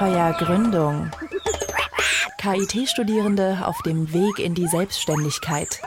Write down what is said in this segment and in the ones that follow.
Abenteuer Gründung. KIT-Studierende auf dem Weg in die Selbstständigkeit.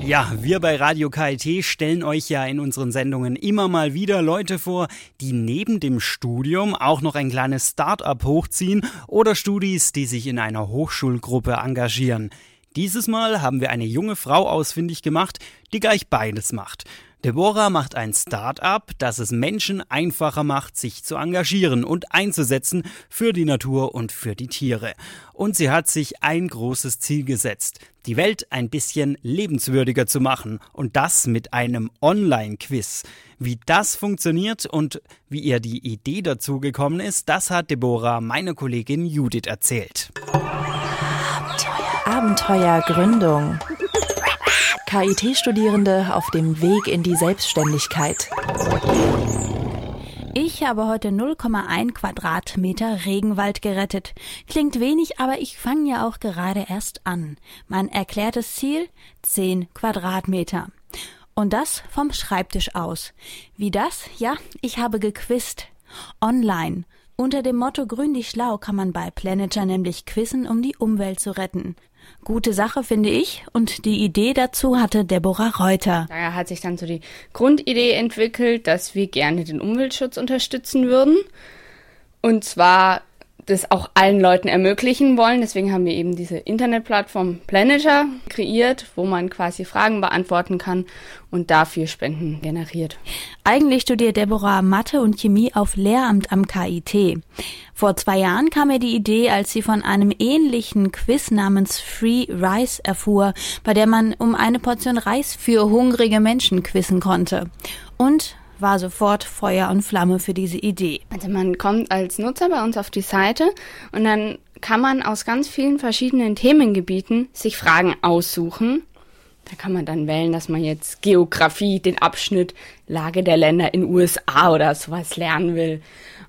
Ja, wir bei Radio KIT stellen euch ja in unseren Sendungen immer mal wieder Leute vor, die neben dem Studium auch noch ein kleines Start-up hochziehen oder Studis, die sich in einer Hochschulgruppe engagieren. Dieses Mal haben wir eine junge Frau ausfindig gemacht, die gleich beides macht. Deborah macht ein Start-up, das es Menschen einfacher macht, sich zu engagieren und einzusetzen für die Natur und für die Tiere. Und sie hat sich ein großes Ziel gesetzt, die Welt ein bisschen lebenswürdiger zu machen und das mit einem Online-Quiz. Wie das funktioniert und wie ihr die Idee dazu gekommen ist, das hat Deborah meine Kollegin Judith erzählt. Abenteuer, Abenteuer Gründung. KIT-Studierende auf dem Weg in die Selbstständigkeit. Ich habe heute 0,1 Quadratmeter Regenwald gerettet. Klingt wenig, aber ich fange ja auch gerade erst an. Mein erklärtes Ziel 10 Quadratmeter. Und das vom Schreibtisch aus. Wie das? Ja, ich habe gequist. Online. Unter dem Motto Grün dich schlau kann man bei Planeter nämlich quizzen, um die Umwelt zu retten. Gute Sache, finde ich. Und die Idee dazu hatte Deborah Reuter. Daher hat sich dann so die Grundidee entwickelt, dass wir gerne den Umweltschutz unterstützen würden. Und zwar das auch allen Leuten ermöglichen wollen. Deswegen haben wir eben diese Internetplattform Planeter kreiert, wo man quasi Fragen beantworten kann und dafür Spenden generiert. Eigentlich studiert Deborah Mathe und Chemie auf Lehramt am KIT. Vor zwei Jahren kam ihr die Idee, als sie von einem ähnlichen Quiz namens Free Rice erfuhr, bei der man um eine Portion Reis für hungrige Menschen quizzen konnte. Und war sofort Feuer und Flamme für diese Idee. Also man kommt als Nutzer bei uns auf die Seite und dann kann man aus ganz vielen verschiedenen Themengebieten sich Fragen aussuchen. Da kann man dann wählen, dass man jetzt Geografie, den Abschnitt Lage der Länder in USA oder sowas lernen will.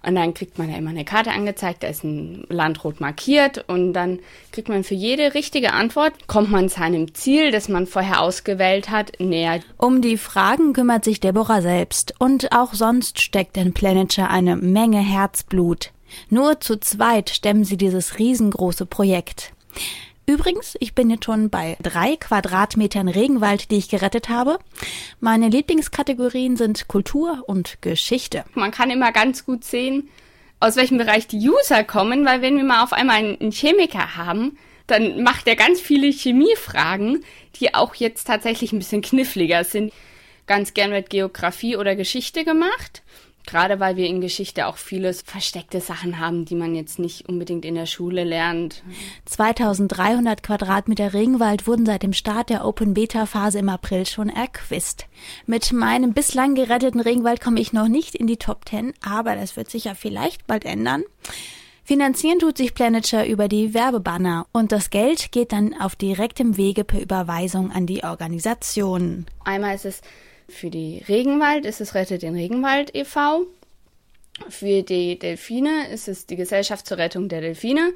Und dann kriegt man ja immer eine Karte angezeigt, da ist ein Land rot markiert und dann kriegt man für jede richtige Antwort, kommt man seinem Ziel, das man vorher ausgewählt hat, näher. Um die Fragen kümmert sich Deborah selbst und auch sonst steckt in Planeture eine Menge Herzblut. Nur zu zweit stemmen sie dieses riesengroße Projekt. Übrigens, ich bin jetzt schon bei drei Quadratmetern Regenwald, die ich gerettet habe. Meine Lieblingskategorien sind Kultur und Geschichte. Man kann immer ganz gut sehen, aus welchem Bereich die User kommen, weil wenn wir mal auf einmal einen Chemiker haben, dann macht er ganz viele Chemiefragen, die auch jetzt tatsächlich ein bisschen kniffliger sind. Ganz gern wird Geografie oder Geschichte gemacht. Gerade weil wir in Geschichte auch vieles versteckte Sachen haben, die man jetzt nicht unbedingt in der Schule lernt. 2300 Quadratmeter Regenwald wurden seit dem Start der Open Beta Phase im April schon erquist. Mit meinem bislang geretteten Regenwald komme ich noch nicht in die Top 10, aber das wird sich ja vielleicht bald ändern. Finanzieren tut sich Planeture über die Werbebanner und das Geld geht dann auf direktem Wege per Überweisung an die Organisation. Einmal ist es für die Regenwald ist es Rettet den Regenwald e.V. Für die Delfine ist es die Gesellschaft zur Rettung der Delfine.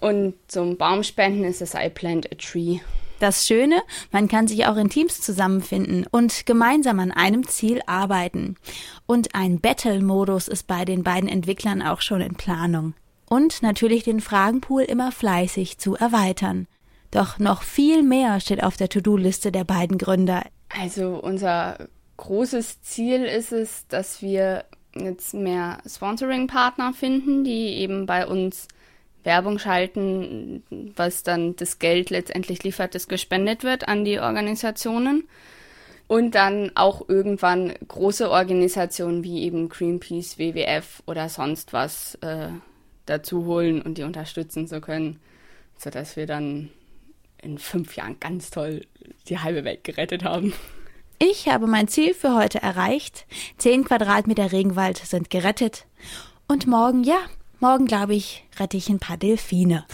Und zum Baumspenden ist es I Plant a Tree. Das Schöne, man kann sich auch in Teams zusammenfinden und gemeinsam an einem Ziel arbeiten. Und ein Battle-Modus ist bei den beiden Entwicklern auch schon in Planung. Und natürlich den Fragenpool immer fleißig zu erweitern. Doch noch viel mehr steht auf der To-Do-Liste der beiden Gründer. Also unser großes Ziel ist es, dass wir jetzt mehr Sponsoring-Partner finden, die eben bei uns Werbung schalten, was dann das Geld letztendlich liefert, das gespendet wird an die Organisationen. Und dann auch irgendwann große Organisationen wie eben Greenpeace, WWF oder sonst was äh, dazu holen und die unterstützen zu können, sodass wir dann in fünf Jahren ganz toll die halbe Welt gerettet haben. Ich habe mein Ziel für heute erreicht. Zehn Quadratmeter Regenwald sind gerettet. Und morgen, ja, morgen glaube ich, rette ich ein paar Delfine.